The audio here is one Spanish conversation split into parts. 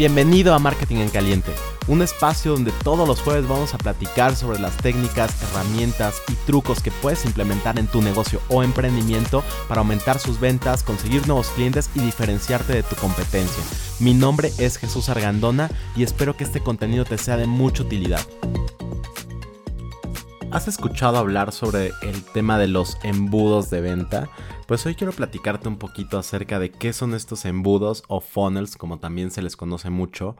Bienvenido a Marketing en Caliente, un espacio donde todos los jueves vamos a platicar sobre las técnicas, herramientas y trucos que puedes implementar en tu negocio o emprendimiento para aumentar sus ventas, conseguir nuevos clientes y diferenciarte de tu competencia. Mi nombre es Jesús Argandona y espero que este contenido te sea de mucha utilidad. ¿Has escuchado hablar sobre el tema de los embudos de venta? Pues hoy quiero platicarte un poquito acerca de qué son estos embudos o funnels, como también se les conoce mucho,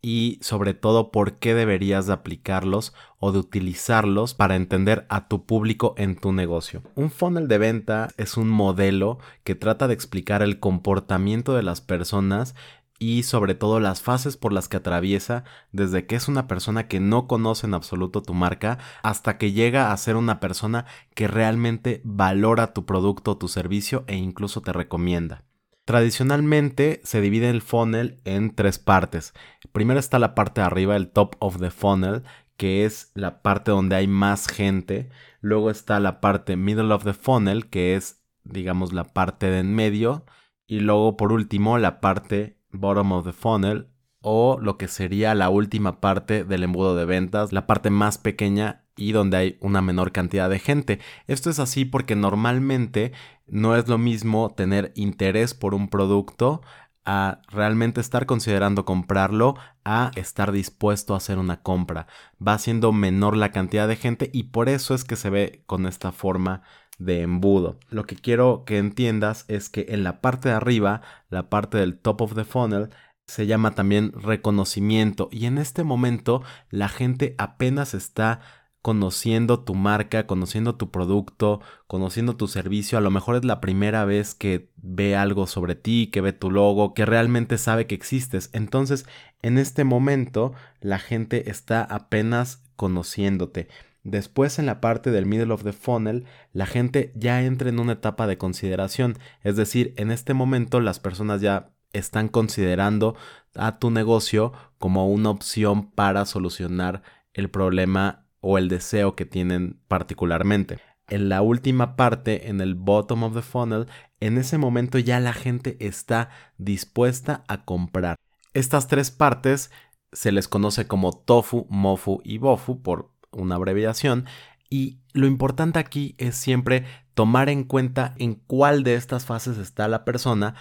y sobre todo por qué deberías de aplicarlos o de utilizarlos para entender a tu público en tu negocio. Un funnel de venta es un modelo que trata de explicar el comportamiento de las personas y sobre todo las fases por las que atraviesa desde que es una persona que no conoce en absoluto tu marca hasta que llega a ser una persona que realmente valora tu producto o tu servicio e incluso te recomienda. Tradicionalmente se divide el funnel en tres partes. Primero está la parte de arriba, el top of the funnel, que es la parte donde hay más gente. Luego está la parte middle of the funnel, que es digamos la parte de en medio. Y luego por último la parte bottom of the funnel o lo que sería la última parte del embudo de ventas, la parte más pequeña y donde hay una menor cantidad de gente. Esto es así porque normalmente no es lo mismo tener interés por un producto a realmente estar considerando comprarlo a estar dispuesto a hacer una compra. Va siendo menor la cantidad de gente y por eso es que se ve con esta forma de embudo. Lo que quiero que entiendas es que en la parte de arriba, la parte del top of the funnel, se llama también reconocimiento y en este momento la gente apenas está conociendo tu marca, conociendo tu producto, conociendo tu servicio. A lo mejor es la primera vez que ve algo sobre ti, que ve tu logo, que realmente sabe que existes. Entonces, en este momento, la gente está apenas conociéndote. Después en la parte del middle of the funnel, la gente ya entra en una etapa de consideración, es decir, en este momento las personas ya están considerando a tu negocio como una opción para solucionar el problema o el deseo que tienen particularmente. En la última parte, en el bottom of the funnel, en ese momento ya la gente está dispuesta a comprar. Estas tres partes se les conoce como tofu, mofu y bofu por una abreviación, y lo importante aquí es siempre tomar en cuenta en cuál de estas fases está la persona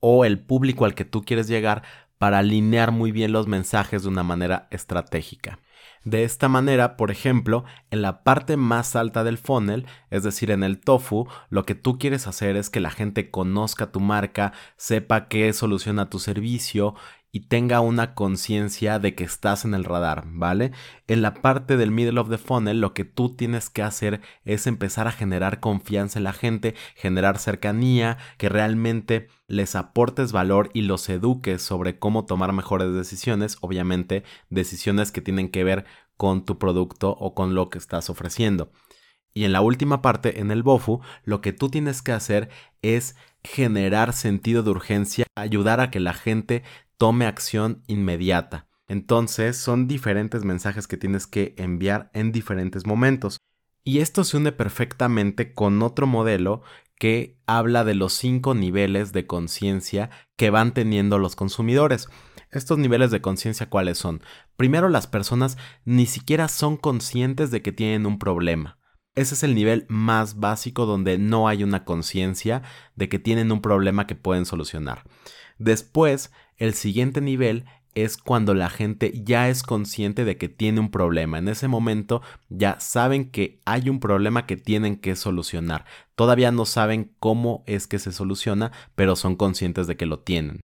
o el público al que tú quieres llegar para alinear muy bien los mensajes de una manera estratégica. De esta manera, por ejemplo, en la parte más alta del funnel, es decir, en el tofu, lo que tú quieres hacer es que la gente conozca tu marca, sepa qué soluciona tu servicio y tenga una conciencia de que estás en el radar, ¿vale? En la parte del middle of the funnel lo que tú tienes que hacer es empezar a generar confianza en la gente, generar cercanía, que realmente les aportes valor y los eduques sobre cómo tomar mejores decisiones, obviamente decisiones que tienen que ver con tu producto o con lo que estás ofreciendo. Y en la última parte, en el BOFU, lo que tú tienes que hacer es generar sentido de urgencia, ayudar a que la gente tome acción inmediata. Entonces son diferentes mensajes que tienes que enviar en diferentes momentos. Y esto se une perfectamente con otro modelo que habla de los cinco niveles de conciencia que van teniendo los consumidores. Estos niveles de conciencia cuáles son? Primero las personas ni siquiera son conscientes de que tienen un problema. Ese es el nivel más básico donde no hay una conciencia de que tienen un problema que pueden solucionar. Después el siguiente nivel es cuando la gente ya es consciente de que tiene un problema. En ese momento ya saben que hay un problema que tienen que solucionar. Todavía no saben cómo es que se soluciona, pero son conscientes de que lo tienen.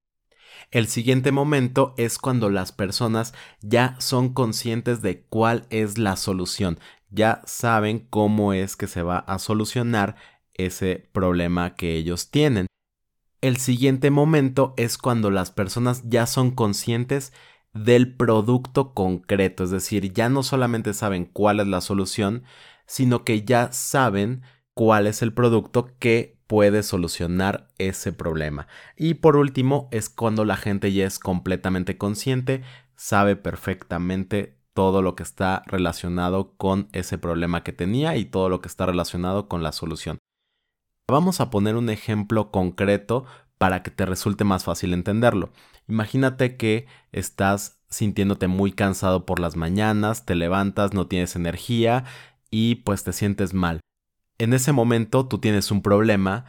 El siguiente momento es cuando las personas ya son conscientes de cuál es la solución, ya saben cómo es que se va a solucionar ese problema que ellos tienen. El siguiente momento es cuando las personas ya son conscientes del producto concreto, es decir, ya no solamente saben cuál es la solución, sino que ya saben cuál es el producto que puede solucionar ese problema. Y por último, es cuando la gente ya es completamente consciente, sabe perfectamente todo lo que está relacionado con ese problema que tenía y todo lo que está relacionado con la solución. Vamos a poner un ejemplo concreto para que te resulte más fácil entenderlo. Imagínate que estás sintiéndote muy cansado por las mañanas, te levantas, no tienes energía y pues te sientes mal. En ese momento tú tienes un problema,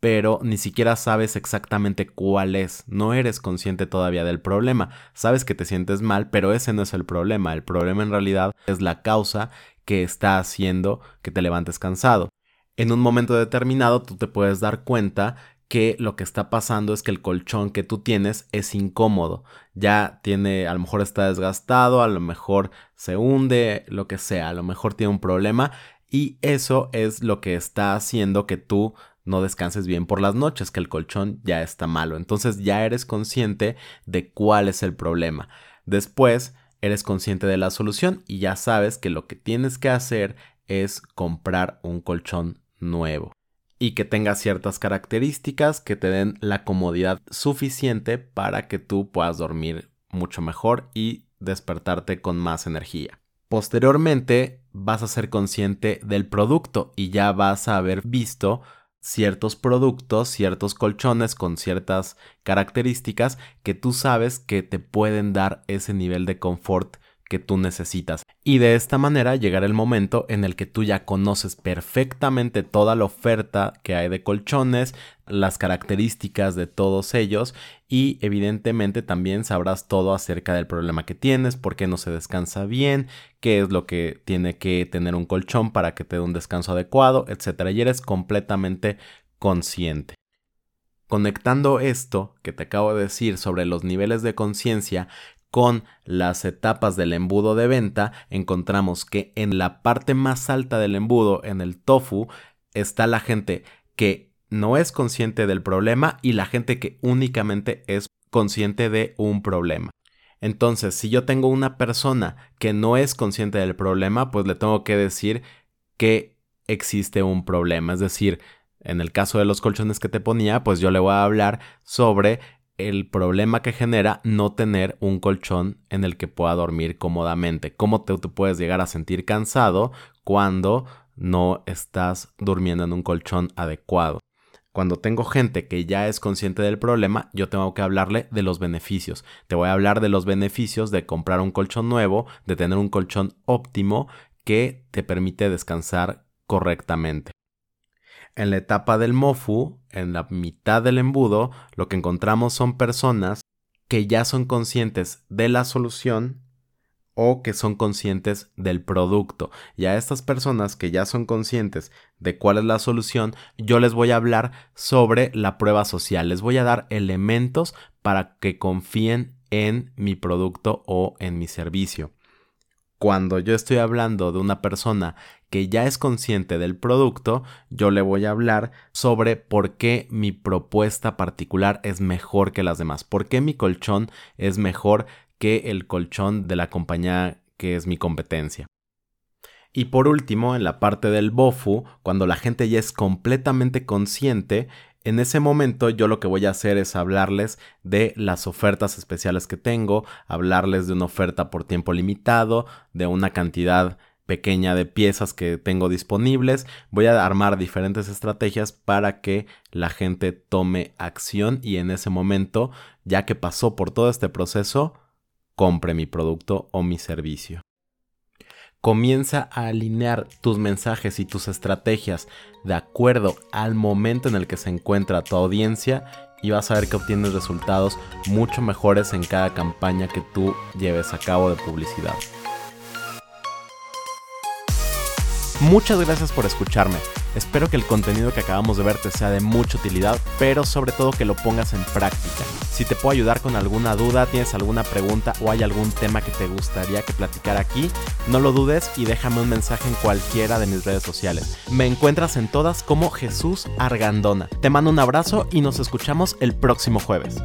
pero ni siquiera sabes exactamente cuál es, no eres consciente todavía del problema, sabes que te sientes mal, pero ese no es el problema, el problema en realidad es la causa que está haciendo que te levantes cansado. En un momento determinado tú te puedes dar cuenta que lo que está pasando es que el colchón que tú tienes es incómodo. Ya tiene, a lo mejor está desgastado, a lo mejor se hunde, lo que sea, a lo mejor tiene un problema y eso es lo que está haciendo que tú no descanses bien por las noches, que el colchón ya está malo. Entonces ya eres consciente de cuál es el problema. Después eres consciente de la solución y ya sabes que lo que tienes que hacer es comprar un colchón nuevo y que tenga ciertas características que te den la comodidad suficiente para que tú puedas dormir mucho mejor y despertarte con más energía. Posteriormente vas a ser consciente del producto y ya vas a haber visto ciertos productos, ciertos colchones con ciertas características que tú sabes que te pueden dar ese nivel de confort que tú necesitas. Y de esta manera llegará el momento en el que tú ya conoces perfectamente toda la oferta que hay de colchones, las características de todos ellos y evidentemente también sabrás todo acerca del problema que tienes, por qué no se descansa bien, qué es lo que tiene que tener un colchón para que te dé un descanso adecuado, etc. Y eres completamente consciente. Conectando esto que te acabo de decir sobre los niveles de conciencia con las etapas del embudo de venta, encontramos que en la parte más alta del embudo, en el tofu, está la gente que no es consciente del problema y la gente que únicamente es consciente de un problema. Entonces, si yo tengo una persona que no es consciente del problema, pues le tengo que decir que existe un problema. Es decir, en el caso de los colchones que te ponía, pues yo le voy a hablar sobre el problema que genera no tener un colchón en el que pueda dormir cómodamente. ¿Cómo te, puedes llegar a sentir cansado cuando no estás durmiendo en un colchón adecuado? Cuando tengo gente que ya es consciente del problema, yo tengo que hablarle de los beneficios. Te voy a hablar de los beneficios de comprar un colchón nuevo, de tener un colchón óptimo que te permite descansar correctamente. En la etapa del MOFU, en la mitad del embudo, lo que encontramos son personas que ya son conscientes de la solución o que son conscientes del producto. Y a estas personas que ya son conscientes de cuál es la solución, yo les voy a hablar sobre la prueba social. Les voy a dar elementos para que confíen en mi producto o en mi servicio. Cuando yo estoy hablando de una persona que ya es consciente del producto, yo le voy a hablar sobre por qué mi propuesta particular es mejor que las demás, por qué mi colchón es mejor que el colchón de la compañía que es mi competencia. Y por último, en la parte del BOFU, cuando la gente ya es completamente consciente, en ese momento yo lo que voy a hacer es hablarles de las ofertas especiales que tengo, hablarles de una oferta por tiempo limitado, de una cantidad pequeña de piezas que tengo disponibles. Voy a armar diferentes estrategias para que la gente tome acción y en ese momento, ya que pasó por todo este proceso, compre mi producto o mi servicio. Comienza a alinear tus mensajes y tus estrategias de acuerdo al momento en el que se encuentra tu audiencia y vas a ver que obtienes resultados mucho mejores en cada campaña que tú lleves a cabo de publicidad. Muchas gracias por escucharme. Espero que el contenido que acabamos de ver te sea de mucha utilidad, pero sobre todo que lo pongas en práctica. Si te puedo ayudar con alguna duda, tienes alguna pregunta o hay algún tema que te gustaría que platicara aquí, no lo dudes y déjame un mensaje en cualquiera de mis redes sociales. Me encuentras en todas como Jesús Argandona. Te mando un abrazo y nos escuchamos el próximo jueves.